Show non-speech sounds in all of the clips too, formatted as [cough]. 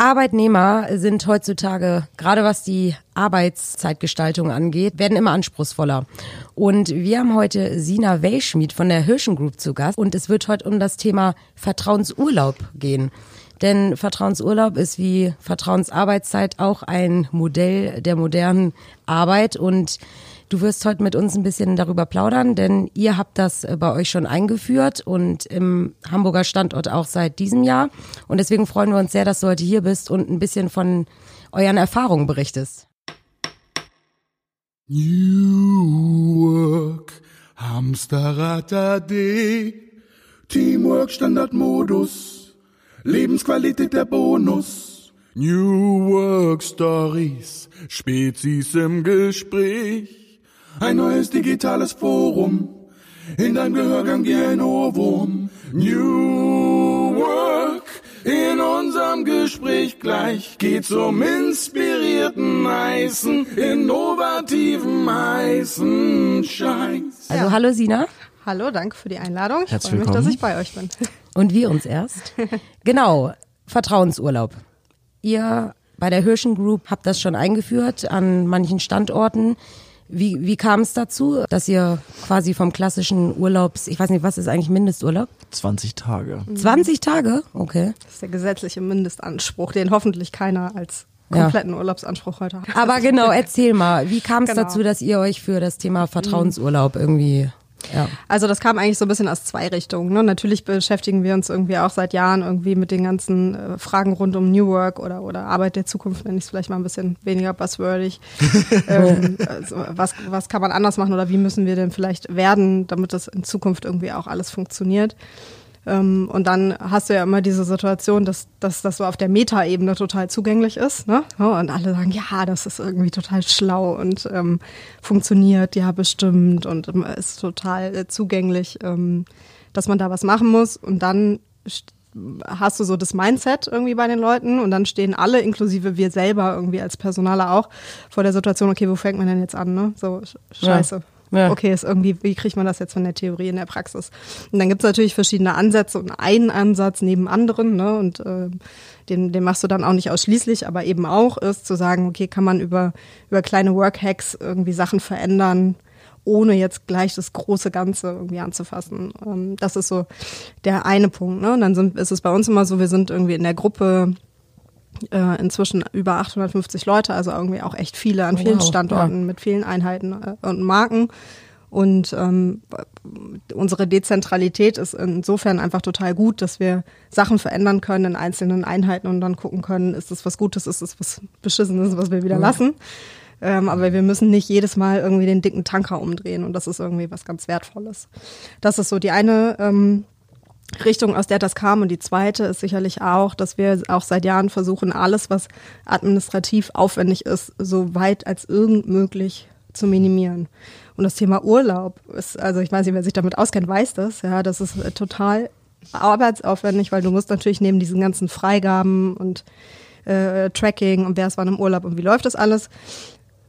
Arbeitnehmer sind heutzutage, gerade was die Arbeitszeitgestaltung angeht, werden immer anspruchsvoller. Und wir haben heute Sina Weilschmied von der Hirschen Group zu Gast und es wird heute um das Thema Vertrauensurlaub gehen. Denn Vertrauensurlaub ist wie Vertrauensarbeitszeit auch ein Modell der modernen Arbeit und Du wirst heute mit uns ein bisschen darüber plaudern, denn ihr habt das äh, bei euch schon eingeführt und im Hamburger Standort auch seit diesem Jahr. Und deswegen freuen wir uns sehr, dass du heute hier bist und ein bisschen von euren Erfahrungen berichtest. New Work, Hamsterrad AD, Teamwork Standardmodus, Lebensqualität der Bonus. New Work Stories, Spezies im Gespräch. Ein neues digitales Forum. In deinem Gehörgang wie ein Ohrwurm. New Work. In unserem Gespräch gleich geht's um inspirierten heißen, innovativen heißen Scheiß. Also hallo Sina. Hallo, danke für die Einladung. Ich Herzlich freue mich, dass ich bei euch bin. [laughs] Und wir uns erst. [laughs] genau, Vertrauensurlaub. Ihr bei der Hirschen Group habt das schon eingeführt an manchen Standorten. Wie, wie kam es dazu, dass ihr quasi vom klassischen Urlaubs, ich weiß nicht, was ist eigentlich Mindesturlaub? 20 Tage. 20 Tage? Okay. Das ist der gesetzliche Mindestanspruch, den hoffentlich keiner als Ja. kompletten Urlaubsanspruch heute hat. Aber genau, erzähl mal, wie kam es Genau. dazu, dass ihr euch für das Thema Vertrauensurlaub irgendwie, ja. Also das kam eigentlich so ein bisschen aus zwei Richtungen. Ne? Natürlich beschäftigen wir uns irgendwie auch seit Jahren irgendwie mit den ganzen äh, Fragen rund um New Work oder, oder Arbeit der Zukunft, nenne ich es vielleicht mal ein bisschen weniger buzzwordig. [laughs] ähm, also was, was kann man anders machen oder wie müssen wir denn vielleicht werden, damit das in Zukunft irgendwie auch alles funktioniert. Ähm, und dann hast du ja immer diese Situation, dass, dass das so auf der Metaebene total zugänglich ist. Ne? Und alle sagen, ja, das ist irgendwie total schlau und ähm, funktioniert, ja, bestimmt und ist total äh, zugänglich, ähm, dass man da was machen muss. Und dann st- hast du so das Mindset irgendwie bei den Leuten und dann stehen alle, inklusive wir selber irgendwie als Personaler auch, vor der Situation, okay, wo fängt man denn jetzt an? Ne? So, sch- scheiße. Ja. Okay, ist irgendwie, wie kriegt man das jetzt von der Theorie in der Praxis? Und dann gibt es natürlich verschiedene Ansätze und einen Ansatz neben anderen, ne? Und äh, den, den machst du dann auch nicht ausschließlich, aber eben auch ist zu sagen, okay, kann man über, über kleine Workhacks irgendwie Sachen verändern, ohne jetzt gleich das große Ganze irgendwie anzufassen. Ähm, das ist so der eine Punkt. Ne? Und dann sind, ist es bei uns immer so, wir sind irgendwie in der Gruppe äh, inzwischen über 850 Leute, also irgendwie auch echt viele an Oh, vielen wow, Standorten mit vielen Einheiten äh, und Marken. Und ähm, unsere Dezentralität ist insofern einfach total gut, dass wir Sachen verändern können in einzelnen Einheiten und dann gucken können, ist das was Gutes, ist das was Beschissenes, was wir wieder lassen. Ähm, aber wir müssen nicht jedes Mal irgendwie den dicken Tanker umdrehen und das ist irgendwie was ganz Wertvolles. Das ist so die eine ähm, Richtung, aus der das kam. Und die zweite ist sicherlich auch, dass wir auch seit Jahren versuchen, alles, was administrativ aufwendig ist, so weit als irgend möglich zu minimieren. Und das Thema Urlaub ist, also ich weiß nicht, wer sich damit auskennt, weiß das, ja, das ist äh, total arbeitsaufwendig, weil du musst natürlich neben diesen ganzen Freigaben und äh, Tracking und wer ist wann im Urlaub und wie läuft das alles,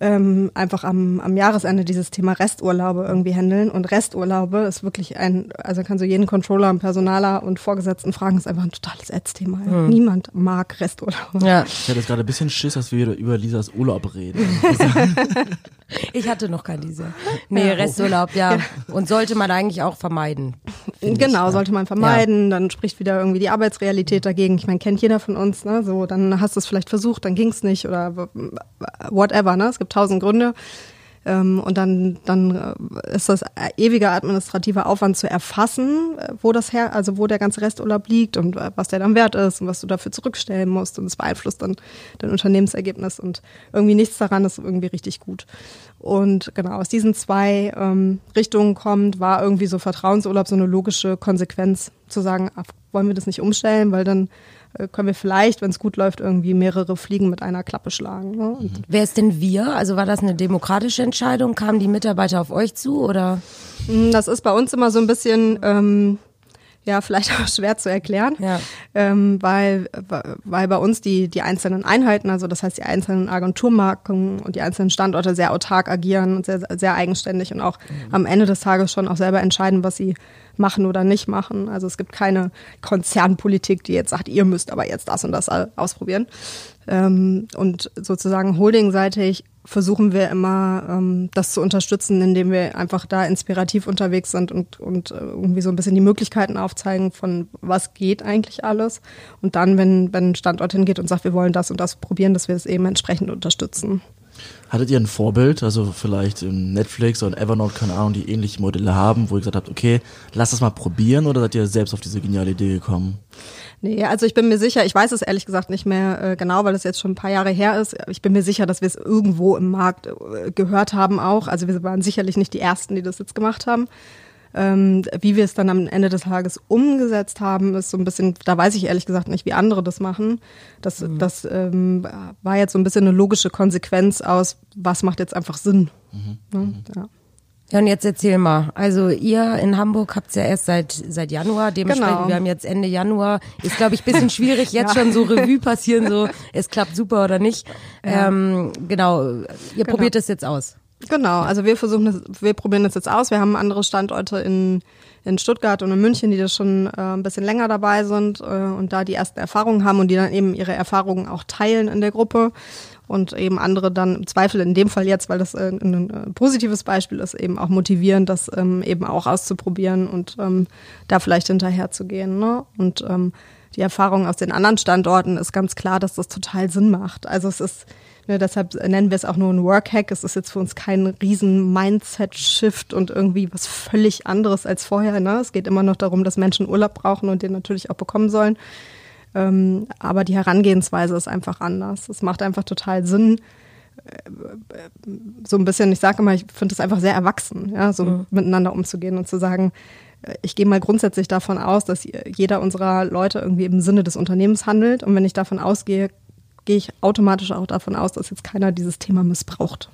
ähm, einfach am, am Jahresende dieses Thema Resturlaube irgendwie handeln. Und Resturlaube ist wirklich ein, also kannst du jeden Controller und Personaler und Vorgesetzten fragen, ist einfach ein totales Ätzthema. Niemand mag Resturlaube. Ja, Ich hatte jetzt gerade ein bisschen Schiss, dass wir wieder über Lisas Urlaub reden. [laughs] ich hatte noch kein diese. Nee, Resturlaub, ja. Und sollte man eigentlich auch vermeiden. ich, Genau, ja. sollte man vermeiden. Dann spricht wieder irgendwie die Arbeitsrealität dagegen. Ich meine, kennt jeder von uns, ne? So, dann hast du es vielleicht versucht, dann ging es nicht oder whatever, ne? Es gibt tausend Gründe. Ähm, und dann, dann äh, ist das ewiger administrativer Aufwand zu erfassen, äh, wo das her, also wo der ganze Resturlaub liegt und äh, was der dann wert ist und was du dafür zurückstellen musst. Und es beeinflusst dann dein Unternehmensergebnis und irgendwie nichts daran ist irgendwie richtig gut. Und genau, aus diesen zwei ähm, Richtungen kommt, war irgendwie so Vertrauensurlaub so eine logische Konsequenz zu sagen, ach, wollen wir das nicht umstellen, weil dann können wir vielleicht, wenn es gut läuft, irgendwie mehrere Fliegen mit einer Klappe schlagen. Ne? Und Wer ist denn wir? Also war das eine demokratische Entscheidung? Kamen die Mitarbeiter auf euch zu oder? Mm, Das ist bei uns immer so ein bisschen ähm, ja, vielleicht [laughs] auch schwer zu erklären, Ja. ähm, weil, weil bei uns die, die einzelnen Einheiten, also das heißt die einzelnen Agenturmarken und die einzelnen Standorte sehr autark agieren und sehr, sehr eigenständig und auch am Ende des Tages schon auch selber entscheiden, was sie machen oder nicht machen. Also es gibt keine Konzernpolitik, die jetzt sagt, ihr müsst aber jetzt das und das ausprobieren. Ähm, und sozusagen holdingseitig versuchen wir immer, ähm, das zu unterstützen, indem wir einfach da inspirativ unterwegs sind und, und äh, irgendwie so ein bisschen die Möglichkeiten aufzeigen von was geht eigentlich alles. Und dann, wenn, wenn ein Standort hingeht und sagt, wir wollen das und das probieren, dass wir es eben entsprechend unterstützen. Hattet ihr ein Vorbild, also vielleicht in Netflix oder Evernote, keine Ahnung, die ähnliche Modelle haben, wo ihr gesagt habt, okay, lass das mal probieren oder seid ihr selbst auf diese geniale Idee gekommen? Nee, also ich bin mir sicher, ich weiß es ehrlich gesagt nicht mehr äh, genau, weil es jetzt schon ein paar Jahre her ist. Ich bin mir sicher, dass wir es irgendwo im Markt äh, gehört haben auch. Also wir waren sicherlich nicht die Ersten, die das jetzt gemacht haben. Ähm, wie wir es dann am Ende des Tages umgesetzt haben, ist so ein bisschen, da weiß ich ehrlich gesagt nicht, wie andere das machen. Das, Mhm. das ähm, war jetzt so ein bisschen eine logische Konsequenz aus, was macht jetzt einfach Sinn. Ne? Ja. Ja, und jetzt erzähl mal. Also ihr in Hamburg habt's ja erst seit seit Januar, dementsprechend, Genau. wir haben jetzt Ende Januar. Ist, glaube ich, bisschen schwierig, [laughs] jetzt Ja. schon so Revue passieren, so es klappt super oder nicht. Ähm, genau, ihr probiert es jetzt aus. Genau, also wir versuchen das, wir probieren das jetzt aus. Wir haben andere Standorte in, in Stuttgart und in München, die das schon äh, ein bisschen länger dabei sind äh, und da die ersten Erfahrungen haben und die dann eben ihre Erfahrungen auch teilen in der Gruppe und eben andere dann im Zweifel in dem Fall jetzt, weil das äh, ein äh, positives Beispiel ist, eben auch motivieren, das ähm, eben auch auszuprobieren und ähm, da vielleicht hinterher zu gehen. Ne? Und ähm, die Erfahrung aus den anderen Standorten ist ganz klar, dass das total Sinn macht. Also es ist Ne, deshalb nennen wir es auch nur ein Workhack. Es ist jetzt für uns kein riesen Mindset-Shift und irgendwie was völlig anderes als vorher. Ne? Es geht immer noch darum, dass Menschen Urlaub brauchen und den natürlich auch bekommen sollen. Ähm, aber die Herangehensweise ist einfach anders. Es macht einfach total Sinn, äh, so ein bisschen, ich sage immer, ich finde es einfach sehr erwachsen, ja, so miteinander umzugehen und zu sagen, äh, ich gehe mal grundsätzlich davon aus, dass jeder unserer Leute irgendwie im Sinne des Unternehmens handelt. Und wenn ich davon ausgehe, gehe ich automatisch auch davon aus, dass jetzt keiner dieses Thema missbraucht.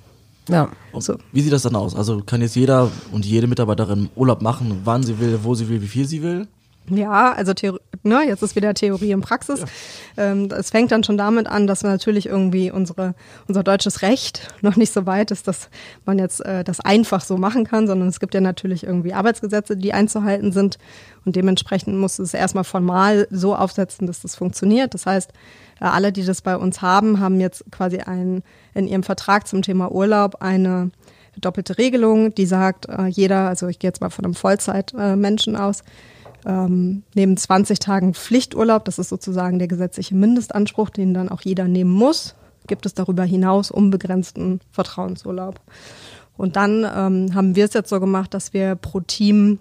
Ja. Und So. Wie sieht das dann aus? Also kann jetzt jeder und jede Mitarbeiterin Urlaub machen, wann sie will, wo sie will, wie viel sie will? Ja, also Theor ne, jetzt ist wieder Theorie und Praxis. Ähm, es fängt dann schon damit an, dass natürlich irgendwie unsere, unser deutsches Recht noch nicht so weit ist, dass man jetzt äh, das einfach so machen kann, sondern es gibt ja natürlich irgendwie Arbeitsgesetze, die einzuhalten sind und dementsprechend muss es erstmal formal so aufsetzen, dass das funktioniert. Das heißt, äh, alle, die das bei uns haben, haben jetzt quasi ein, in ihrem Vertrag zum Thema Urlaub eine doppelte Regelung, die sagt, äh, jeder, also ich gehe jetzt mal von einem Vollzeitmenschen aus, ähm, neben 20 Tagen Pflichturlaub, das ist sozusagen der gesetzliche Mindestanspruch, den dann auch jeder nehmen muss, gibt es darüber hinaus unbegrenzten Vertrauensurlaub. Und dann ähm, haben wir es jetzt so gemacht, dass wir pro Team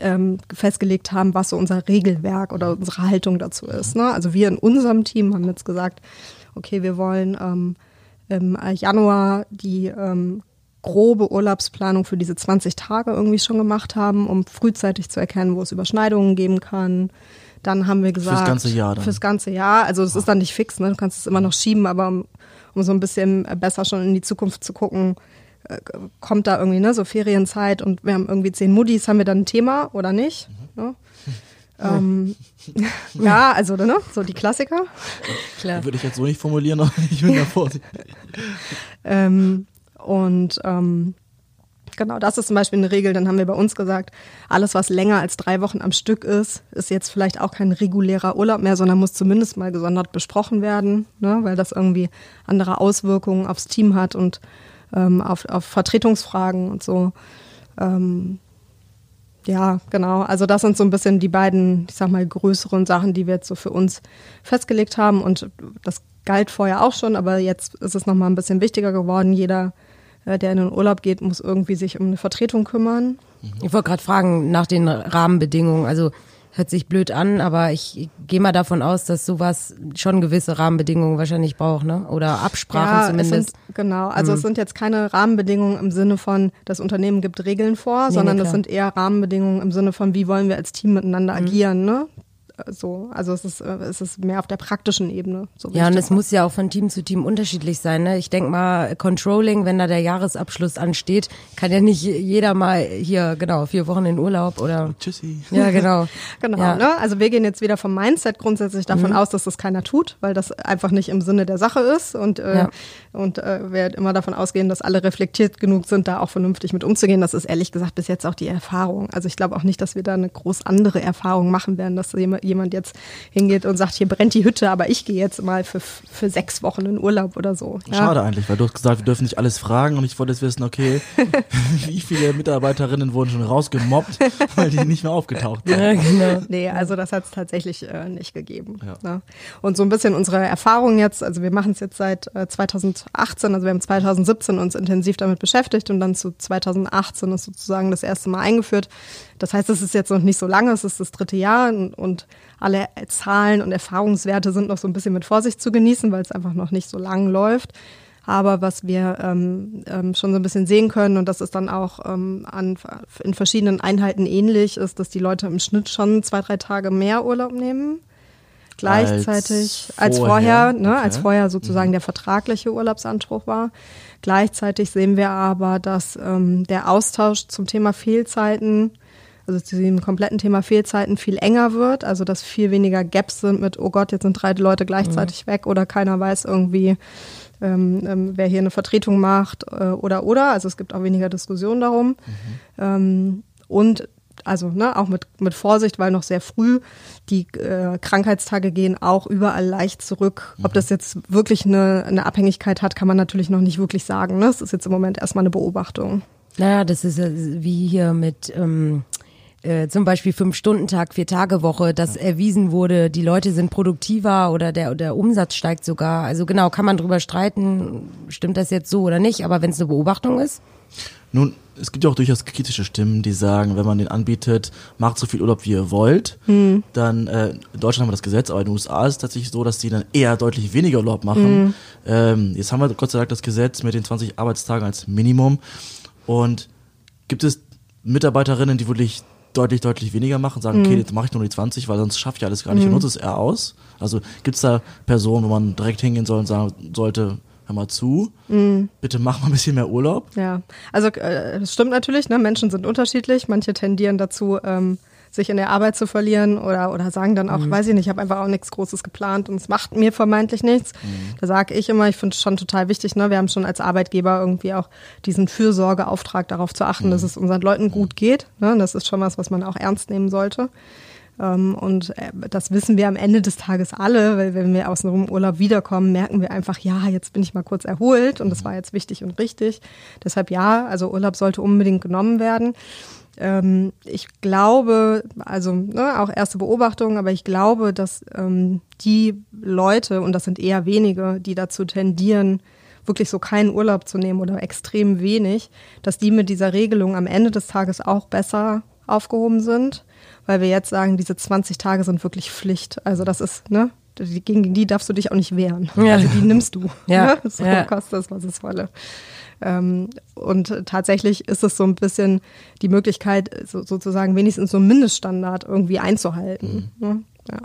ähm, festgelegt haben, was so unser Regelwerk oder unsere Haltung dazu ist. Ne? Also wir in unserem Team haben jetzt gesagt, okay, wir wollen ähm, im Januar die ähm, grobe Urlaubsplanung für diese 20 Tage irgendwie schon gemacht haben, um frühzeitig zu erkennen, wo es Überschneidungen geben kann. Dann haben wir gesagt. ganze Jahr dann? Fürs ganze Jahr. Also es ist dann nicht fix, ne? Du kannst es immer noch schieben, aber um, um so ein bisschen besser schon in die Zukunft zu gucken, äh, kommt da irgendwie, ne, so Ferienzeit und wir haben irgendwie zehn Muddis, haben wir dann ein Thema oder nicht? Ne? [laughs] Ähm, [laughs] ja, also ne, so die Klassiker. Klar. Würde ich jetzt so nicht formulieren, aber ich bin da [laughs] vorsichtig. Ähm, und ähm, genau, das ist zum Beispiel eine Regel. Dann haben wir bei uns gesagt, alles, was länger als drei Wochen am Stück ist, ist jetzt vielleicht auch kein regulärer Urlaub mehr, sondern muss zumindest mal gesondert besprochen werden, ne, weil das irgendwie andere Auswirkungen aufs Team hat und ähm, auf, auf Vertretungsfragen und so. Ähm, ja, genau. Also das sind so ein bisschen die beiden, ich sag mal, größeren Sachen, die wir jetzt so für uns festgelegt haben. Und das galt vorher auch schon, aber jetzt ist es nochmal ein bisschen wichtiger geworden. Jeder, der in den Urlaub geht, muss irgendwie sich um eine Vertretung kümmern. Ich wollte gerade fragen nach den Rahmenbedingungen. Also hört sich blöd an, aber ich gehe mal davon aus, dass sowas schon gewisse Rahmenbedingungen wahrscheinlich braucht, ne? Oder Absprachen es zumindest. sind, genau. Also es sind jetzt keine Rahmenbedingungen im Sinne von, das Unternehmen gibt Regeln vor, Nee, sondern nee, das sind eher Rahmenbedingungen im Sinne von, wie wollen wir als Team miteinander agieren, ne? So. Also es ist, äh, es ist mehr auf der praktischen Ebene. So Ja, und es muss ja auch von Team zu Team unterschiedlich sein. Ne? Ich denk mal, Controlling, wenn da der Jahresabschluss ansteht, kann ja nicht jeder mal hier, genau, vier Wochen in Urlaub oder. Tschüssi. Ja, genau. [laughs] Genau, Ja. ne? Also wir gehen jetzt wieder vom Mindset grundsätzlich davon Mhm. aus, dass das keiner tut, weil das einfach nicht im Sinne der Sache ist und, äh, Ja. und äh, wir immer davon ausgehen, dass alle reflektiert genug sind, da auch vernünftig mit umzugehen. Das ist ehrlich gesagt bis jetzt auch die Erfahrung. Also ich glaube auch nicht, dass wir da eine groß andere Erfahrung machen werden, dass jema- jemand jetzt hingeht und sagt, hier brennt die Hütte, aber ich gehe jetzt mal für, für sechs Wochen in Urlaub oder so. Ja. Schade eigentlich, weil du hast gesagt, wir dürfen nicht alles fragen und ich wollte jetzt wissen, okay, [laughs] wie viele Mitarbeiterinnen wurden schon rausgemobbt, weil die nicht mehr aufgetaucht sind. Ja, genau. Nee, also das hat es tatsächlich äh, nicht gegeben. Ja. Ne? Und so ein bisschen unsere Erfahrung jetzt, also wir machen es jetzt seit äh, 2018, also wir haben 2017 uns intensiv damit beschäftigt und dann zu 2018 ist sozusagen das erste Mal eingeführt. Das heißt, es ist jetzt noch nicht so lange, es ist das dritte Jahr und, und alle Zahlen und Erfahrungswerte sind noch so ein bisschen mit Vorsicht zu genießen, weil es einfach noch nicht so lang läuft. Aber was wir ähm, ähm, schon so ein bisschen sehen können, und das ist dann auch ähm, an, in verschiedenen Einheiten ähnlich, ist, dass die Leute im Schnitt schon zwei, drei Tage mehr Urlaub nehmen. Gleichzeitig als, Als vorher, vorher, ne, okay. als vorher sozusagen der vertragliche Urlaubsanspruch war. Gleichzeitig sehen wir aber, dass ähm, der Austausch zum Thema Fehlzeiten, also zu diesem kompletten Thema Fehlzeiten viel enger wird, also dass viel weniger Gaps sind mit, oh Gott, jetzt sind drei Leute gleichzeitig weg oder keiner weiß irgendwie, ähm, ähm, wer hier eine Vertretung macht äh, oder oder. Also es gibt auch weniger Diskussion darum. Ähm, und also ne, auch mit, mit Vorsicht, weil noch sehr früh die äh, Krankheitstage gehen auch überall leicht zurück. Ob das jetzt wirklich eine, eine Abhängigkeit hat, kann man natürlich noch nicht wirklich sagen. Ne? Das ist jetzt im Moment erstmal eine Beobachtung. Naja, das ist ja wie hier mit ähm, äh, zum Beispiel Fünf-Stunden-Tag, Vier-Tage-Woche, dass erwiesen wurde, die Leute sind produktiver oder der, der Umsatz steigt sogar. Also genau, kann man drüber streiten, stimmt das jetzt so oder nicht, aber wenn es eine Beobachtung ist, Nun, es gibt ja auch durchaus kritische Stimmen, die sagen, wenn man den anbietet, macht so viel Urlaub, wie ihr wollt, dann, äh, in Deutschland haben wir das Gesetz, aber in den USA ist es tatsächlich so, dass die dann eher deutlich weniger Urlaub machen. Ähm, jetzt haben wir Gott sei Dank das Gesetz mit den 20 Arbeitstagen als Minimum. Und gibt es Mitarbeiterinnen, die wirklich deutlich, deutlich weniger machen, sagen, okay, jetzt mache ich nur die 20, weil sonst schaffe ich alles gar nicht und nutze es eher aus. Also gibt es da Personen, wo man direkt hingehen soll und sagen sollte, hör mal zu, bitte mach mal ein bisschen mehr Urlaub. Ja, also äh, das stimmt natürlich, ne? Menschen sind unterschiedlich. Manche tendieren dazu, ähm, sich in der Arbeit zu verlieren oder, oder sagen dann auch, weiß ich nicht, ich habe einfach auch nichts Großes geplant und es macht mir vermeintlich nichts. Da sage ich immer, ich finde es schon total wichtig, ne? wir haben schon als Arbeitgeber irgendwie auch diesen Fürsorgeauftrag darauf zu achten, dass es unseren Leuten gut geht. Ne? Das ist schon was, was man auch ernst nehmen sollte. Ähm, und äh, das wissen wir am Ende des Tages alle, weil wenn wir aus einem Urlaub wiederkommen, merken wir einfach, ja, jetzt bin ich mal kurz erholt und das war jetzt wichtig und richtig. Deshalb ja, also Urlaub sollte unbedingt genommen werden. Ähm, ich glaube, also ne, auch erste Beobachtung, aber ich glaube, dass ähm, die Leute, und das sind eher wenige, die dazu tendieren, wirklich so keinen Urlaub zu nehmen oder extrem wenig, dass die mit dieser Regelung am Ende des Tages auch besser aufgehoben sind, weil wir jetzt sagen, diese 20 Tage sind wirklich Pflicht. Also das ist, ne, gegen die darfst du dich auch nicht wehren. Ja. Also die nimmst du. Ja, Ne? So ja. kostet es, was es wolle. Ähm, und tatsächlich ist es so ein bisschen die Möglichkeit, so, sozusagen wenigstens so einen Mindeststandard irgendwie einzuhalten. Ne? Ja.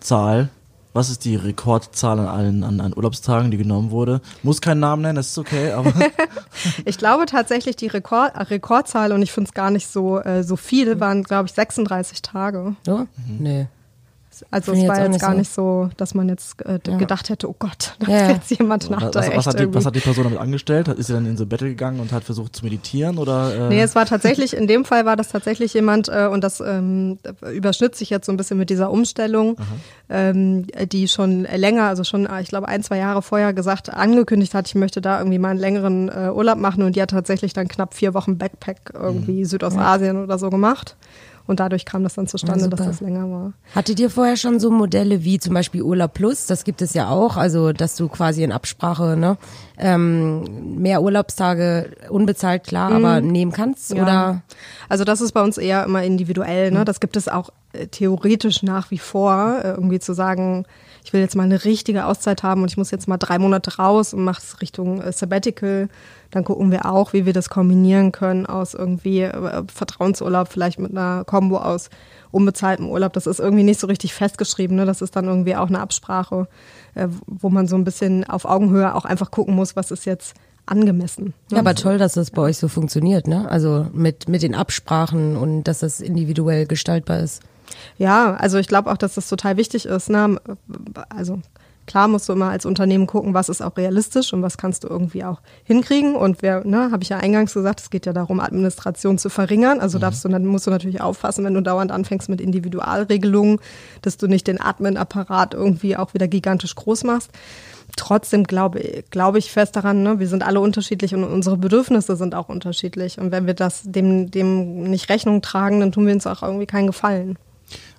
Zahl. Was ist die Rekordzahl an allen an, an Urlaubstagen, die genommen wurde? Muss keinen Namen nennen, das ist okay, aber [laughs] Ich glaube tatsächlich die Rekord, Rekordzahl, und ich finde es gar nicht so, äh, so viel, waren, glaube ich, 36 Tage. so? Nee. Also Finde es war jetzt jetzt nicht gar so. nicht so, dass man jetzt äh, gedacht hätte, oh Gott, da Ja, ja. ist jetzt jemand nach was, da was, hat die, was hat die Person damit angestellt? Hat- Ist sie dann in so Battle gegangen und hat versucht zu meditieren oder? Äh, Nee, es war tatsächlich, in dem Fall war das tatsächlich jemand, äh, und das ähm, überschnitt sich jetzt so ein bisschen mit dieser Umstellung, ähm, die schon länger, also schon, äh, ich glaube, ein, zwei Jahre vorher gesagt, angekündigt hat, ich möchte da irgendwie mal einen längeren äh, Urlaub machen und die hat tatsächlich dann knapp vier Wochen Backpack irgendwie Südostasien oder so gemacht. Und dadurch kam das dann zustande, Ja, dass das länger war. Hattet ihr vorher schon so Modelle wie zum Beispiel Urlaub Plus? Das gibt es ja auch, also dass du quasi in Absprache ne, ähm, mehr Urlaubstage unbezahlt klar, aber nehmen kannst Ja. oder Also das ist bei uns eher immer individuell. Ne? Das gibt es auch äh, theoretisch nach wie vor, äh, irgendwie zu sagen, ich will jetzt mal eine richtige Auszeit haben und ich muss jetzt mal drei Monate raus und mache es Richtung äh, Sabbatical. Dann gucken wir auch, wie wir das kombinieren können aus irgendwie äh, Vertrauensurlaub, vielleicht mit einer Kombo aus unbezahltem Urlaub. Das ist irgendwie nicht so richtig festgeschrieben. Ne? Das ist dann irgendwie auch eine Absprache, äh, wo man so ein bisschen auf Augenhöhe auch einfach gucken muss, was ist jetzt angemessen. Ja, aber toll, dass das bei euch so funktioniert, ne? Also mit, mit den Absprachen und dass das individuell gestaltbar ist. Ja, also ich glaube auch, dass das total wichtig ist. Ne? Also klar musst du immer als Unternehmen gucken, was ist auch realistisch und was kannst du irgendwie auch hinkriegen. Und wer, ne, habe ich ja eingangs gesagt, es geht ja darum, Administration zu verringern. Also mhm. darfst du, dann musst du natürlich aufpassen, wenn du dauernd anfängst mit Individualregelungen, dass du nicht den Admin-Apparat irgendwie auch wieder gigantisch groß machst trotzdem glaube glaube ich fest daran, ne, wir sind alle unterschiedlich und unsere Bedürfnisse sind auch unterschiedlich. Und wenn wir das dem, dem nicht Rechnung tragen, dann tun wir uns auch irgendwie keinen Gefallen.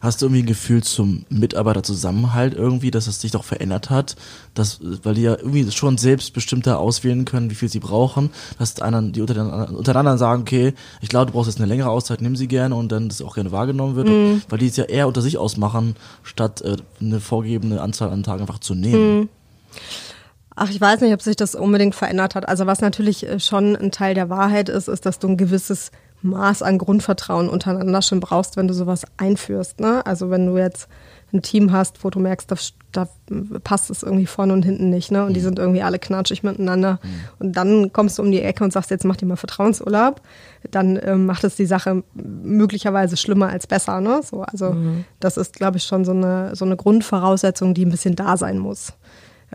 Hast du irgendwie ein Gefühl zum Mitarbeiterzusammenhalt irgendwie, dass es sich doch verändert hat? Dass, weil die ja irgendwie schon selbstbestimmter auswählen können, wie viel sie brauchen, dass einer, die untereinander, sagen, okay, ich glaube, du brauchst jetzt eine längere Auszeit, nimm sie gerne und dann das auch gerne wahrgenommen wird, mhm. weil die es ja eher unter sich ausmachen, statt äh, eine vorgegebene Anzahl an Tagen einfach zu nehmen. Mhm. Ach, ich weiß nicht, ob sich das unbedingt verändert hat. Also was natürlich äh, schon ein Teil der Wahrheit ist, ist, dass du ein gewisses Maß an Grundvertrauen untereinander schon brauchst, wenn du sowas einführst. Ne? Also wenn du jetzt ein Team hast, wo du merkst, da, da passt es irgendwie vorne und hinten nicht, ne? Und die mhm. sind irgendwie alle knatschig miteinander. Mhm. Und dann kommst du um die Ecke und sagst, jetzt mach dir mal Vertrauensurlaub, dann ähm, macht es die Sache möglicherweise schlimmer als besser, ne? So, also mhm. das ist, glaube ich, schon so eine, so eine Grundvoraussetzung, die ein bisschen da sein muss.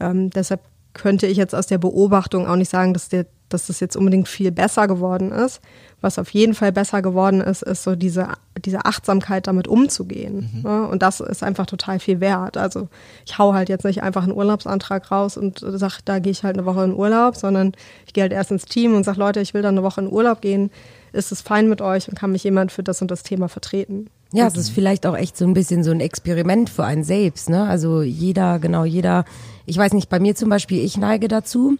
Ähm, deshalb könnte ich jetzt aus der Beobachtung auch nicht sagen, dass, der, dass das jetzt unbedingt viel besser geworden ist. Was auf jeden Fall besser geworden ist, ist so diese, diese Achtsamkeit damit umzugehen. Mhm. Ja, und das ist einfach total viel wert. Also ich hau halt jetzt nicht einfach einen Urlaubsantrag raus und sage, da gehe ich halt eine Woche in Urlaub, sondern ich gehe halt erst ins Team und sage, Leute, ich will da eine Woche in Urlaub gehen. Ist es fein mit euch und kann mich jemand für das und das Thema vertreten? Ja, es ist vielleicht auch echt so ein bisschen so ein Experiment für einen selbst, ne? Also jeder, genau, jeder, ich weiß nicht, bei mir zum Beispiel, ich neige dazu,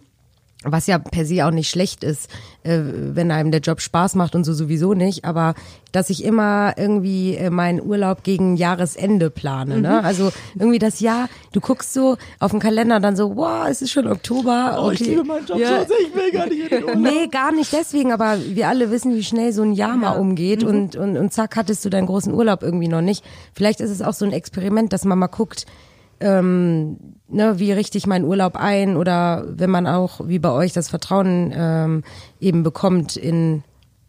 was ja per se auch nicht schlecht ist, äh, wenn einem der Job Spaß macht und so sowieso nicht, aber dass ich immer irgendwie äh, meinen Urlaub gegen Jahresende plane. Ne? Mhm. Also irgendwie das Jahr, du guckst so auf den Kalender dann so, wow, es ist schon Oktober. Oh, okay. ich liebe meinen Job ja. so, ich will gar nicht in den Urlaub. Nee, gar nicht deswegen, aber wir alle wissen, wie schnell so ein Jahr ja. mal umgeht mhm. und, und, und zack, hattest du deinen großen Urlaub irgendwie noch nicht. Vielleicht ist es auch so ein Experiment, dass man mal guckt, ähm, ne, wie richte ich meinen Urlaub ein oder wenn man auch wie bei euch das Vertrauen ähm, eben bekommt in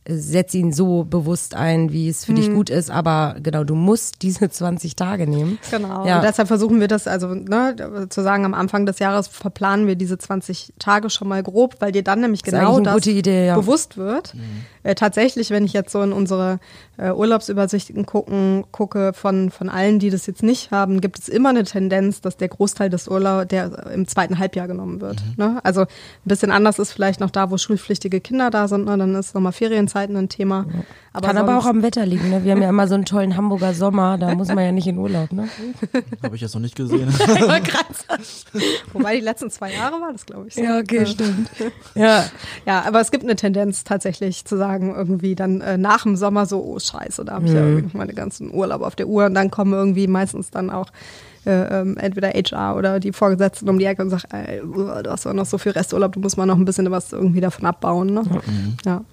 setz ihn so bewusst ein, wie es für mhm. dich gut ist, aber genau, du musst diese [laughs] 20 Tage nehmen. Genau. Ja. Und deshalb versuchen wir das, also ne, zu sagen, am Anfang des Jahres verplanen wir diese 20 Tage schon mal grob, weil dir dann nämlich genau das, das Idee, ja. bewusst wird. Mhm. Äh, tatsächlich, wenn ich jetzt so in unsere äh, Urlaubsübersichten gucken, gucke von, von allen, die das jetzt nicht haben, gibt es immer eine Tendenz, dass der Großteil des Urlaubs der im zweiten Halbjahr genommen wird. Mhm. Ne? Also ein bisschen anders ist vielleicht noch da, wo schulpflichtige Kinder da sind, ne? dann ist nochmal Ferienzeiten ein Thema. Ja. Aber Kann aber auch am Wetter liegen. Ne? Wir haben ja immer so einen tollen Hamburger Sommer, da muss man ja nicht in Urlaub. Ne? [laughs] Habe ich jetzt noch nicht gesehen. [laughs] Wobei die letzten zwei Jahre war das, glaube ich. So. Ja, okay, stimmt. [laughs] Ja. ja, aber es gibt eine Tendenz tatsächlich zu sagen, irgendwie dann äh, nach dem Sommer so, oh scheiße, da habe ich mhm. ja irgendwie meine ganzen Urlaub auf der Uhr und dann kommen irgendwie meistens dann auch äh, ähm, entweder HR oder die Vorgesetzten um die Ecke und sagen, ey, du hast doch noch so viel Resturlaub, du musst mal noch ein bisschen was irgendwie davon abbauen. Ne? Mhm. Ja.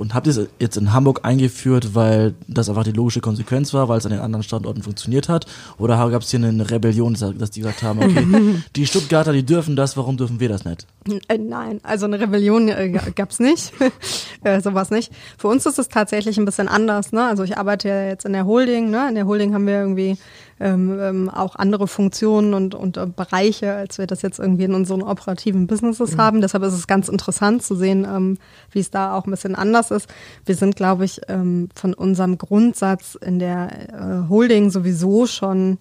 Und habt ihr es jetzt in Hamburg eingeführt, weil das einfach die logische Konsequenz war, weil es an den anderen Standorten funktioniert hat? Oder gab es hier eine Rebellion, dass die gesagt haben, okay, [laughs] die Stuttgarter, die dürfen das, warum dürfen wir das nicht? Äh, nein, also eine Rebellion äh, gab es nicht, [laughs] äh, sowas nicht. Für uns ist es tatsächlich ein bisschen anders. Ne? Also ich arbeite ja jetzt in der Holding. Ne? In der Holding haben wir irgendwie ähm, ähm, auch andere Funktionen und, und äh, Bereiche, als wir das jetzt irgendwie in unseren operativen Businesses mhm. haben. Deshalb ist es ganz interessant zu sehen, ähm, wie es da auch ein bisschen anders ist. Wir sind, glaube ich, ähm, von unserem Grundsatz in der äh, Holding sowieso schon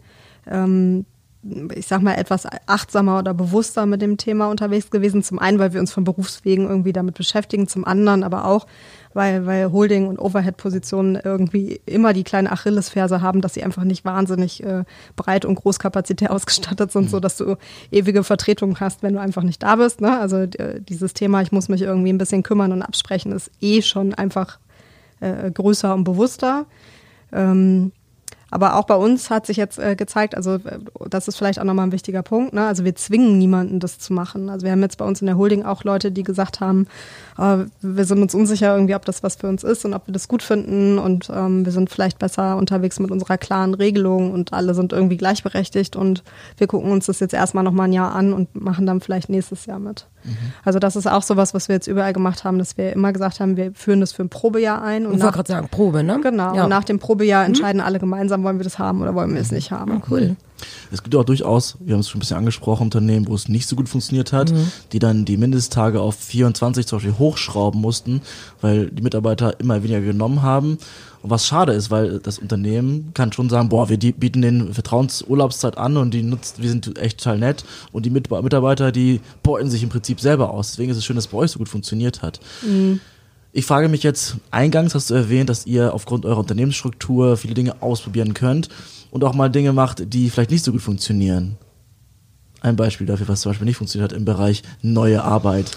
ähm, ich sag mal, etwas achtsamer oder bewusster mit dem Thema unterwegs gewesen. Zum einen, weil wir uns von Berufswegen irgendwie damit beschäftigen, zum anderen aber auch, weil, weil Holding- und Overhead-Positionen irgendwie immer die kleine Achillesferse haben, dass sie einfach nicht wahnsinnig äh, breit und großkapazitär [laughs] ausgestattet sind, mhm. so dass du ewige Vertretungen hast, wenn du einfach nicht da bist. Ne? Also dieses Thema, ich muss mich irgendwie ein bisschen kümmern und absprechen, ist eh schon einfach äh, größer und bewusster. Ähm, Aber auch bei uns hat sich jetzt äh, gezeigt, also äh, das ist vielleicht auch nochmal ein wichtiger Punkt, ne? also wir zwingen niemanden, das zu machen. Also wir haben jetzt bei uns in der Holding auch Leute, die gesagt haben, äh, wir sind uns unsicher irgendwie, ob das was für uns ist und ob wir das gut finden und ähm, wir sind vielleicht besser unterwegs mit unserer klaren Regelung und alle sind irgendwie gleichberechtigt und wir gucken uns das jetzt erstmal nochmal ein Jahr an und machen dann vielleicht nächstes Jahr mit. Mhm. Also das ist auch sowas, was wir jetzt überall gemacht haben, dass wir immer gesagt haben, wir führen das für ein Probejahr ein. Und ich wollte gerade sagen, Probe, ne? Genau. Ja. Und nach dem Probejahr mhm. entscheiden mhm. alle gemeinsam, wollen wir das haben oder wollen wir es nicht haben. Cool. Es gibt auch durchaus, wir haben es schon ein bisschen angesprochen, Unternehmen, wo es nicht so gut funktioniert hat, mhm. die dann die Mindesttage auf 24 zum Beispiel hochschrauben mussten, weil die Mitarbeiter immer weniger genommen haben. Und was schade ist, weil das Unternehmen kann schon sagen, boah, wir bieten den Vertrauensurlaubszeit an und die nutzt, wir sind echt total nett und die Mitarbeiter, die beuten sich im Prinzip selber aus. Deswegen ist es schön, dass es bei euch so gut funktioniert hat. Mhm. Ich frage mich jetzt, eingangs hast du erwähnt, dass ihr aufgrund eurer Unternehmensstruktur viele Dinge ausprobieren könnt und auch mal Dinge macht, die vielleicht nicht so gut funktionieren. Ein Beispiel dafür, was zum Beispiel nicht funktioniert hat im Bereich neue Arbeit.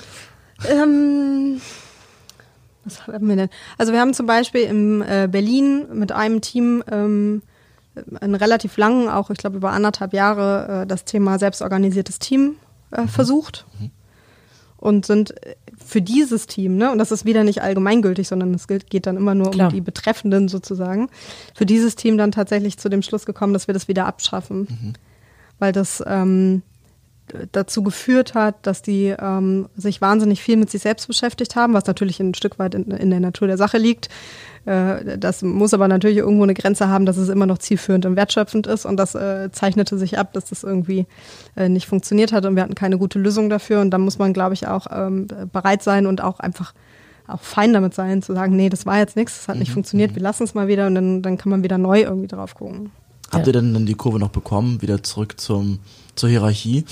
Ähm, was haben wir denn? Also wir haben zum Beispiel in äh, Berlin mit einem Team ähm, einen relativ langen, auch ich glaube über anderthalb Jahre, äh, das Thema selbstorganisiertes Team äh, mhm. versucht. Mhm. Und sind für dieses Team, ne, und das ist wieder nicht allgemeingültig, sondern es geht dann immer nur Klar. um die Betreffenden sozusagen, für dieses Team dann tatsächlich zu dem Schluss gekommen, dass wir das wieder abschaffen. Mhm. Weil das ähm, dazu geführt hat, dass die ähm, sich wahnsinnig viel mit sich selbst beschäftigt haben, was natürlich ein Stück weit in, in der Natur der Sache liegt. Äh, das muss aber natürlich irgendwo eine Grenze haben, dass es immer noch zielführend und wertschöpfend ist. Und das äh, zeichnete sich ab, dass das irgendwie äh, nicht funktioniert hat und wir hatten keine gute Lösung dafür. Und da muss man, glaube ich, auch ähm, bereit sein und auch einfach auch fein damit sein, zu sagen, nee, das war jetzt nichts, das hat nicht mhm. funktioniert, mhm. wir lassen es mal wieder und dann, dann kann man wieder neu irgendwie drauf gucken. Habt ihr denn dann die Kurve noch bekommen, wieder zurück zum zur Hierarchie?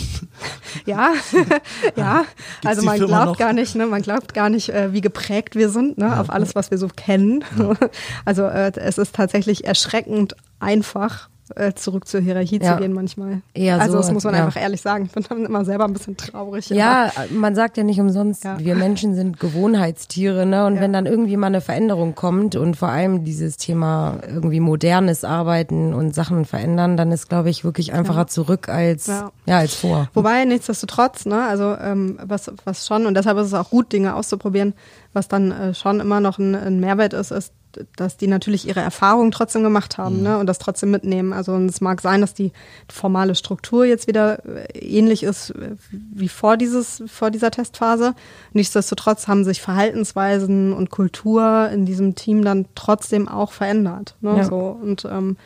Ja, [laughs] ja. also man Firma glaubt noch? gar nicht, ne, man glaubt gar nicht, äh, wie geprägt wir sind, ne, ja. auf alles, was wir so kennen. Ja. [laughs] Also äh, es ist tatsächlich erschreckend einfach, zurück zur Hierarchie ja. zu gehen manchmal. Eher also so, das muss man ja. einfach ehrlich sagen. Ich bin dann immer selber ein bisschen traurig. Ja, immer. man sagt ja nicht umsonst, ja. wir Menschen sind Gewohnheitstiere, ne? Und wenn dann irgendwie mal eine Veränderung kommt und vor allem dieses Thema irgendwie modernes Arbeiten und Sachen verändern, dann ist, glaube ich, wirklich einfacher zurück als ja. als vor. Wobei nichtsdestotrotz, ne? Also ähm, was was schon und deshalb ist es auch gut, Dinge auszuprobieren. Was dann äh, schon immer noch ein, ein Mehrwert ist, ist dass die natürlich ihre Erfahrungen trotzdem gemacht haben mhm. ne, und das trotzdem mitnehmen. Also es mag sein, dass die formale Struktur jetzt wieder äh, ähnlich ist äh, wie vor, dieses, vor dieser Testphase. Nichtsdestotrotz haben sich Verhaltensweisen und Kultur in diesem Team dann trotzdem auch verändert. Ne, ja. so. Und ähm,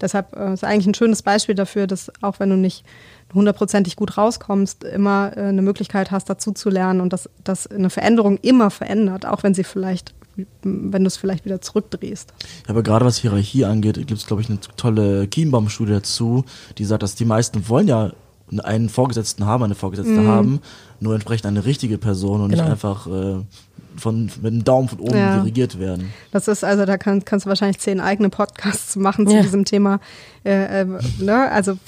deshalb äh, ist eigentlich ein schönes Beispiel dafür, dass auch wenn du nicht hundertprozentig gut rauskommst, immer eine Möglichkeit hast, dazu zu lernen und dass, dass eine Veränderung immer verändert, auch wenn sie vielleicht wenn du es vielleicht wieder zurückdrehst. Ja, aber gerade was Hierarchie angeht, gibt es, glaube ich, eine tolle Kienbaum-Studie dazu, die sagt, dass die meisten wollen ja einen Vorgesetzten haben, eine Vorgesetzte mhm. haben, nur entsprechend eine richtige Person und genau. nicht einfach äh, von, mit einem Daumen von oben ja. dirigiert werden. Das ist also, da kann, kannst du wahrscheinlich zehn eigene Podcasts machen zu ja. diesem Thema. Äh, äh, ne? Also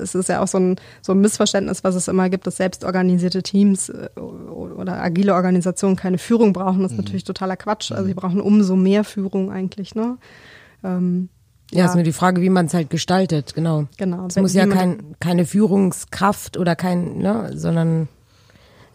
es ist ja auch so ein, so ein Missverständnis, was es immer gibt, dass selbstorganisierte Teams äh, oder agile Organisationen keine Führung brauchen. Das ist mhm. natürlich totaler Quatsch. Also sie mhm. brauchen umso mehr Führung eigentlich. Ne? Ähm, ja, ja, ist nur die Frage, wie man es halt gestaltet, genau. Genau. Es muss ja kein, keine Führungskraft oder kein, ne, sondern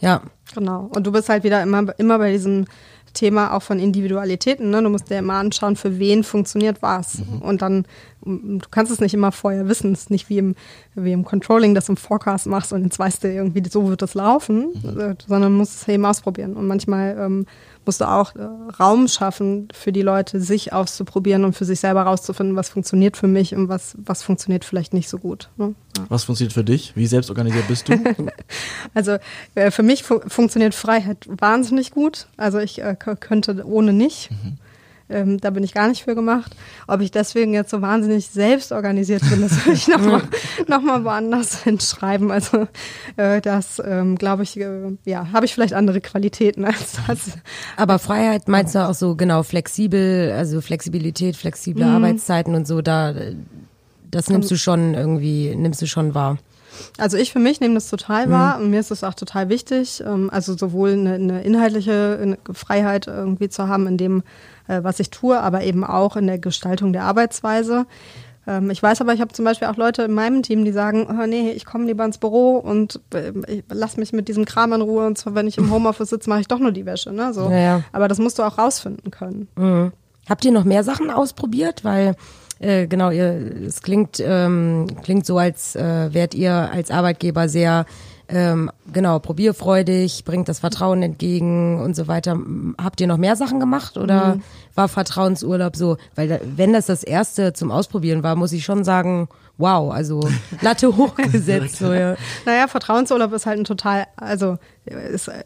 ja. Genau. Und du bist halt wieder immer, immer bei diesem Thema auch von Individualitäten. Ne? Du musst dir immer anschauen, für wen funktioniert was. Mhm. Und dann, du kannst es nicht immer vorher wissen. Es ist nicht wie im, wie im Controlling, das im Forecast machst und jetzt weißt du irgendwie, so wird das laufen, mhm. Äh, sondern musst es eben ausprobieren. Und manchmal ähm, musst du auch äh, Raum schaffen für die Leute, sich auszuprobieren und für sich selber rauszufinden, was funktioniert für mich und was, was funktioniert vielleicht nicht so gut. Ne? Ja. Was funktioniert für dich? Wie selbstorganisiert bist du? [laughs] also äh, für mich fu funktioniert Freiheit wahnsinnig gut. Also ich äh, könnte ohne nicht. Mhm. Ähm, da bin ich gar nicht für gemacht. Ob ich deswegen jetzt so wahnsinnig selbst organisiert bin, das würde ich nochmal [laughs] noch mal woanders hinschreiben. Also äh, das, ähm, glaube ich, äh, ja, habe ich vielleicht andere Qualitäten als das. Aber Freiheit meinst du auch so genau flexibel, also Flexibilität, flexible mhm. Arbeitszeiten und so, da das nimmst du schon irgendwie, nimmst du schon wahr. Also ich für mich nehme das total wahr mhm. und mir ist es auch total wichtig, ähm, also sowohl eine, eine inhaltliche Freiheit irgendwie zu haben in dem, äh, was ich tue, aber eben auch in der Gestaltung der Arbeitsweise. Ähm, ich weiß aber, ich habe zum Beispiel auch Leute in meinem Team, die sagen, oh, nee, ich komme lieber ins Büro und äh, lass mich mit diesem Kram in Ruhe. Und zwar, wenn ich im [laughs] Homeoffice sitze, mache ich doch nur die Wäsche. Ne? So. Ja, ja. Aber das musst du auch rausfinden können. Mhm. Habt ihr noch mehr Sachen ausprobiert? Weil äh, genau, ihr, es klingt ähm, klingt so, als äh, wärt ihr als Arbeitgeber sehr ähm, genau probierfreudig, bringt das Vertrauen entgegen und so weiter. Habt ihr noch mehr Sachen gemacht oder war Vertrauensurlaub so? Weil da, wenn das das erste zum Ausprobieren war, muss ich schon sagen, wow, also [laughs] Latte hochgesetzt. so, ja. Naja, Vertrauensurlaub ist halt ein total, also ist äh,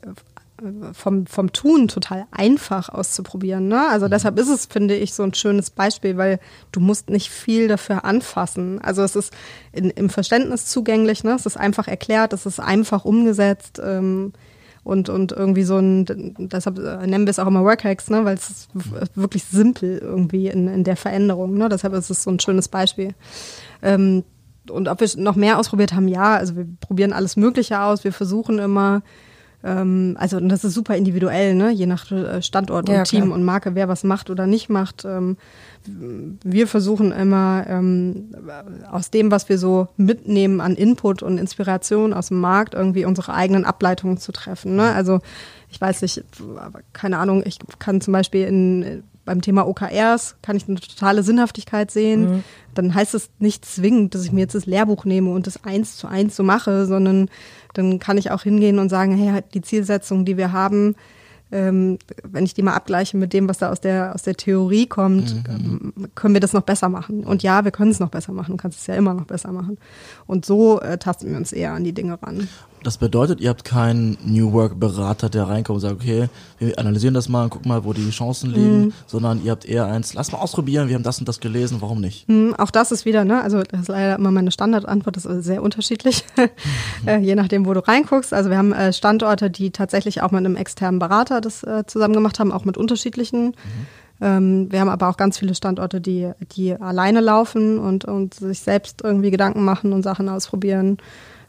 vom, vom Tun total einfach auszuprobieren. Ne? Also deshalb ist es, finde ich, so ein schönes Beispiel, weil du musst nicht viel dafür anfassen. Also es ist in, im Verständnis zugänglich, ne? es ist einfach erklärt, es ist einfach umgesetzt. Ähm, und, und irgendwie so ein, deshalb äh, nennen wir es auch immer Workhacks, ne? weil es ist wirklich simpel irgendwie in, in der Veränderung. Ne? Deshalb ist es so ein schönes Beispiel. Ähm, und ob wir noch mehr ausprobiert haben, ja, also wir probieren alles Mögliche aus, wir versuchen immer, ähm, also und das ist super individuell, ne? je nach äh, Standort Ja, und Team klar. und Marke, wer was macht oder nicht macht. Ähm, wir versuchen immer ähm, aus dem, was wir so mitnehmen an Input und Inspiration aus dem Markt, irgendwie unsere eigenen Ableitungen zu treffen. Ne? Also ich weiß nicht, aber keine Ahnung, ich kann zum Beispiel in, beim Thema OKRs, kann ich eine totale Sinnhaftigkeit sehen. Dann heißt es nicht zwingend, dass ich mir jetzt das Lehrbuch nehme und das eins zu eins so mache, sondern dann kann ich auch hingehen und sagen, hey, die Zielsetzung, die wir haben, ähm, wenn ich die mal abgleiche mit dem, was da aus der, aus der Theorie kommt, ähm, können wir das noch besser machen. Und ja, wir können es noch besser machen. Du kannst es ja immer noch besser machen. Und so äh, tasten wir uns eher an die Dinge ran. Das bedeutet, ihr habt keinen New Work Berater, der reinkommt und sagt, okay, wir analysieren das mal und gucken mal, wo die Chancen liegen, sondern ihr habt eher eins, lass mal ausprobieren, wir haben das und das gelesen, warum nicht? Hm, Auch das ist wieder, ne, also das ist leider immer meine Standardantwort, das ist sehr unterschiedlich, [laughs] äh, je nachdem, wo du reinguckst. Also wir haben äh, Standorte, die tatsächlich auch mit einem externen Berater das äh, zusammen gemacht haben, auch mit unterschiedlichen. Ähm, wir haben aber auch ganz viele Standorte, die, die alleine laufen und, und sich selbst irgendwie Gedanken machen und Sachen ausprobieren.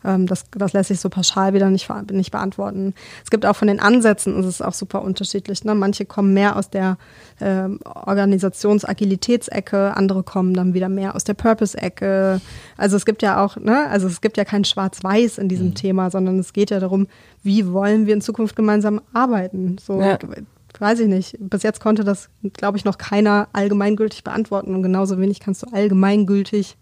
Ähm, das, das lässt sich so pauschal wieder nicht, nicht beantworten. Es gibt auch von den Ansätzen, ist es auch super unterschiedlich. Ne? Manche kommen mehr aus der ähm, Organisationsagilitätsecke, andere kommen dann wieder mehr aus der Purpose-Ecke. Also es gibt ja auch, ne, also es gibt ja kein Schwarz-Weiß in diesem Thema, sondern es geht ja darum, wie wollen wir in Zukunft gemeinsam arbeiten. So Ja. weiß ich nicht. Bis jetzt konnte das, glaube ich, noch keiner allgemeingültig beantworten und genauso wenig kannst du allgemeingültig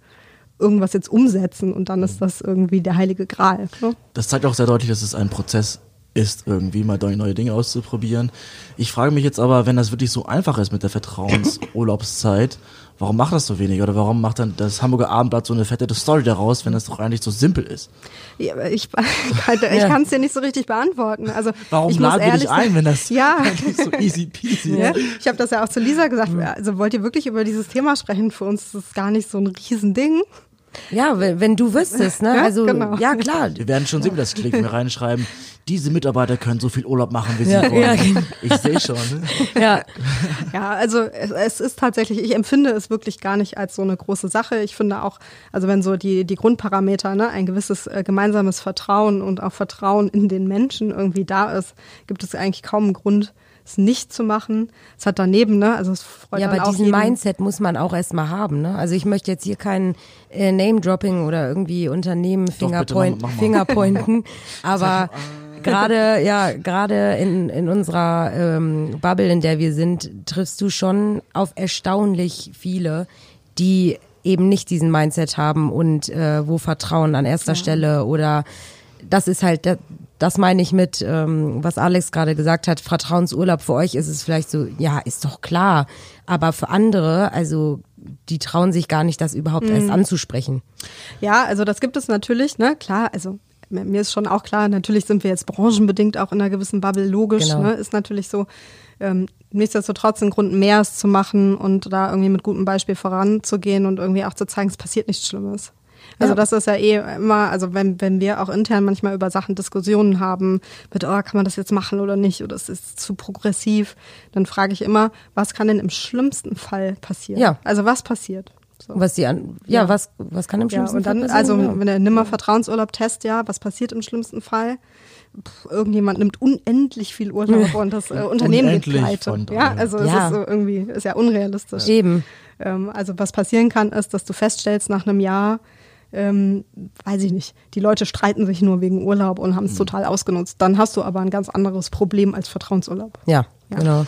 irgendwas jetzt umsetzen und dann ist das irgendwie der heilige Gral. Ne? Das zeigt auch sehr deutlich, dass es ein Prozess ist, irgendwie mal neue Dinge auszuprobieren. Ich frage mich jetzt aber, wenn das wirklich so einfach ist mit der Vertrauensurlaubszeit, warum macht das so wenig? Oder warum macht dann das Hamburger Abendblatt so eine fette Story daraus, wenn das doch eigentlich so simpel ist? Ja, ich [laughs] ich Ja. kann es dir nicht so richtig beantworten. Also Warum ich laden wir dich ein, wenn das ja. [laughs] eigentlich so easy peasy Ja, ist? ich habe das ja auch zu Lisa gesagt. Also wollt ihr wirklich über dieses Thema sprechen? Für uns ist es gar nicht so ein Riesending. Ja, wenn, wenn du wüsstest, ne? Ja, also genau. ja klar. Wir werden schon sehen, wie das klingt, wenn wir reinschreiben, diese Mitarbeiter können so viel Urlaub machen, wie sie Ja, wollen. ja, genau. Ich sehe schon. ne? Ja, Ja, also es, es ist tatsächlich, ich empfinde es wirklich gar nicht als so eine große Sache. Ich finde auch, also wenn so die, die Grundparameter, ne, ein gewisses äh, gemeinsames Vertrauen und auch Vertrauen in den Menschen irgendwie da ist, gibt es eigentlich kaum einen Grund, es nicht zu machen. Es hat daneben, ne, also es freut ja, aber auch diesen jeden- Mindset muss man auch erstmal haben, ne? Also ich möchte jetzt hier kein äh, Name-Dropping oder irgendwie Unternehmen Fingerpoint, mal. Fingerpointen, [laughs] aber gerade ja gerade in in unserer ähm, Bubble, in der wir sind, triffst du schon auf erstaunlich viele, die eben nicht diesen Mindset haben und äh, wo Vertrauen an erster Stelle oder das ist halt das, meine ich mit, ähm, was Alex gerade gesagt hat, Vertrauensurlaub für euch ist es vielleicht so, ja, ist doch klar, aber für andere, also die trauen sich gar nicht, das überhaupt erst anzusprechen. Ja, also das gibt es natürlich, ne, klar, also mir ist schon auch klar, natürlich sind wir jetzt branchenbedingt auch in einer gewissen Bubble, logisch, Genau. ne, ist natürlich so. Ähm, nichtsdestotrotz ein Grund, mehr zu machen und da irgendwie mit gutem Beispiel voranzugehen und irgendwie auch zu zeigen, es passiert nichts Schlimmes. Also Ja. das ist ja eh immer, also wenn, wenn wir auch intern manchmal über Sachen Diskussionen haben, mit, oh, kann man das jetzt machen oder nicht, oder es ist zu progressiv, dann frage ich immer, was kann denn im schlimmsten Fall passieren? Ja. Also was passiert? So. Was die an, ja, Ja. was, was kann im Ja, schlimmsten und dann, Fall also passieren? wenn der nimmer Vertrauensurlaub-Test, ja, was passiert im schlimmsten Fall? Puh, irgendjemand nimmt unendlich viel Urlaub [laughs] und das äh, Unternehmen geht Unendlich pleite. von Ja, also es Ja. ist so irgendwie, ist ja unrealistisch. Eben. Ähm, also was passieren kann, ist, dass du feststellst nach einem Jahr, ähm, weiß ich nicht, die Leute streiten sich nur wegen Urlaub und haben es total ausgenutzt. Dann hast du aber ein ganz anderes Problem als Vertrauensurlaub. Ja, Ja. genau.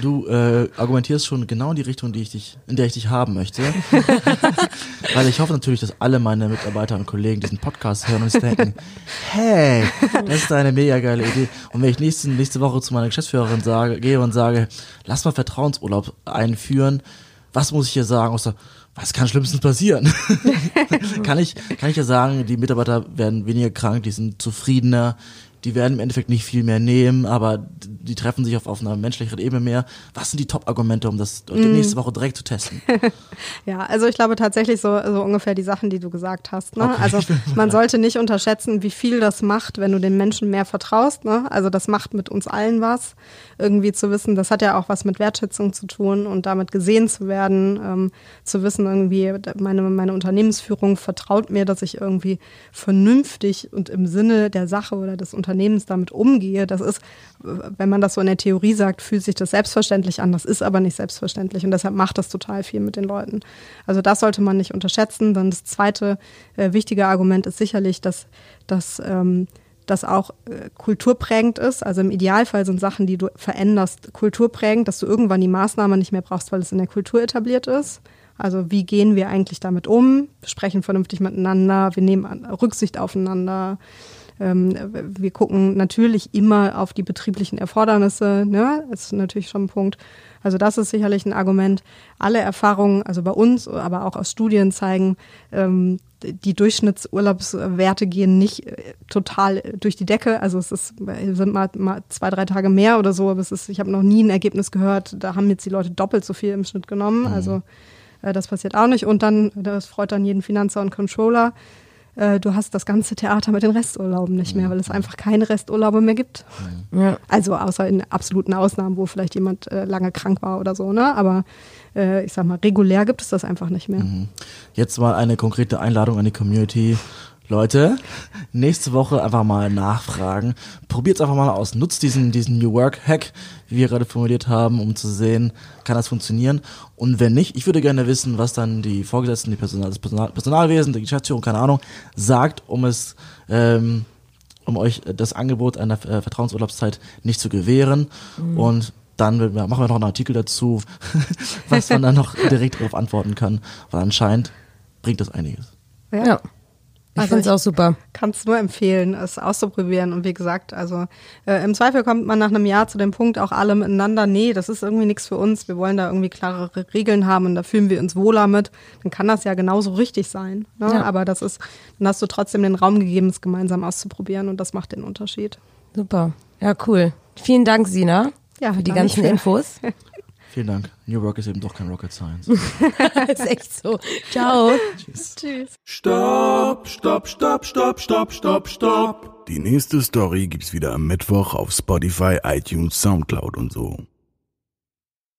Du, du äh, argumentierst schon genau in die Richtung, die ich dich, in der ich dich haben möchte. [laughs] Weil ich hoffe natürlich, dass alle meine Mitarbeiter und Kollegen diesen Podcast hören und sich denken, hey, das ist eine mega geile Idee. Und wenn ich nächste, nächste Woche zu meiner Geschäftsführerin sage, gehe und sage, lass mal Vertrauensurlaub einführen, was muss ich hier sagen? Außer, was kann schlimmstens passieren? [laughs] kann ich, kann ich ja sagen, die Mitarbeiter werden weniger krank, die sind zufriedener, die werden im Endeffekt nicht viel mehr nehmen, aber die treffen sich auf, auf einer menschlicheren Ebene mehr. Was sind die Top-Argumente, um das nächste Woche direkt zu testen? [laughs] Ja, also ich glaube tatsächlich so, so ungefähr die Sachen, die du gesagt hast. Ne? Okay. Also [laughs] man sollte nicht unterschätzen, wie viel das macht, wenn du den Menschen mehr vertraust. Ne? Also das macht mit uns allen was, irgendwie zu wissen, das hat ja auch was mit Wertschätzung zu tun und damit gesehen zu werden, ähm, zu wissen irgendwie, meine, meine Unternehmensführung vertraut mir, dass ich irgendwie vernünftig und im Sinne der Sache oder des Unternehmens damit umgehe. Das ist, wenn man das so in der Theorie sagt, fühlt sich das selbstverständlich an. Das ist aber nicht selbstverständlich und deshalb macht das total viel mit den Leuten. Also das sollte man nicht unterschätzen. Dann das zweite äh, wichtige Argument ist sicherlich, dass, dass ähm, das auch äh, kulturprägend ist. Also im Idealfall sind Sachen, die du veränderst, kulturprägend, dass du irgendwann die Maßnahme nicht mehr brauchst, weil es in der Kultur etabliert ist. Also wie gehen wir eigentlich damit um? Wir sprechen vernünftig miteinander, wir nehmen Rücksicht aufeinander. Ähm, wir gucken natürlich immer auf die betrieblichen Erfordernisse, ne? ist natürlich schon ein Punkt. Also das ist sicherlich ein Argument. Alle Erfahrungen, also bei uns, aber auch aus Studien zeigen, ähm, die Durchschnittsurlaubswerte gehen nicht äh, total durch die Decke. Also es ist, sind mal, mal zwei, drei Tage mehr oder so, aber es ist, ich habe noch nie ein Ergebnis gehört, da haben jetzt die Leute doppelt so viel im Schnitt genommen. Also äh, das passiert auch nicht. Und dann, das freut dann jeden Finanzer und Controller, äh, du hast das ganze Theater mit den Resturlauben nicht mehr, weil es einfach keine Resturlaube mehr gibt. Ja. Also außer in absoluten Ausnahmen, wo vielleicht jemand äh, lange krank war oder so, ne? Aber äh, ich sag mal, regulär gibt es das einfach nicht mehr. Jetzt mal eine konkrete Einladung an die Community. Leute, nächste Woche einfach mal nachfragen. Probiert's einfach mal aus. Nutzt diesen, diesen New Work Hack, wie wir gerade formuliert haben, um zu sehen, kann das funktionieren. Und wenn nicht, ich würde gerne wissen, was dann die Vorgesetzten, die Personal, das Personal, Personalwesen, die Geschäftsführung, keine Ahnung, sagt, um es, ähm, um euch das Angebot einer äh, Vertrauensurlaubszeit nicht zu gewähren. Und dann wird- machen wir noch einen Artikel dazu, [laughs] was man dann noch [laughs] direkt darauf antworten kann, weil anscheinend bringt das einiges. ja. Ich Also finde es auch super. Kann es nur empfehlen, es auszuprobieren. Und wie gesagt, also äh, im Zweifel kommt man nach einem Jahr zu dem Punkt auch alle miteinander, nee, das ist irgendwie nichts für uns. Wir wollen da irgendwie klarere Regeln haben und da fühlen wir uns wohler mit. Dann kann das ja genauso richtig sein. Ne? Ja. Aber das ist, dann hast du trotzdem den Raum gegeben, es gemeinsam auszuprobieren und das macht den Unterschied. Super. Ja, cool. Vielen Dank, Sina, Ja, für die ganzen für- Infos. [laughs] Vielen Dank. New Work ist eben doch kein Rocket Science. [laughs] ist echt so. Ciao. Tschüss. Stopp, stopp, stopp, stopp, stopp, stopp, stopp. Die nächste Story gibt's wieder am Mittwoch auf Spotify, iTunes, Soundcloud und so.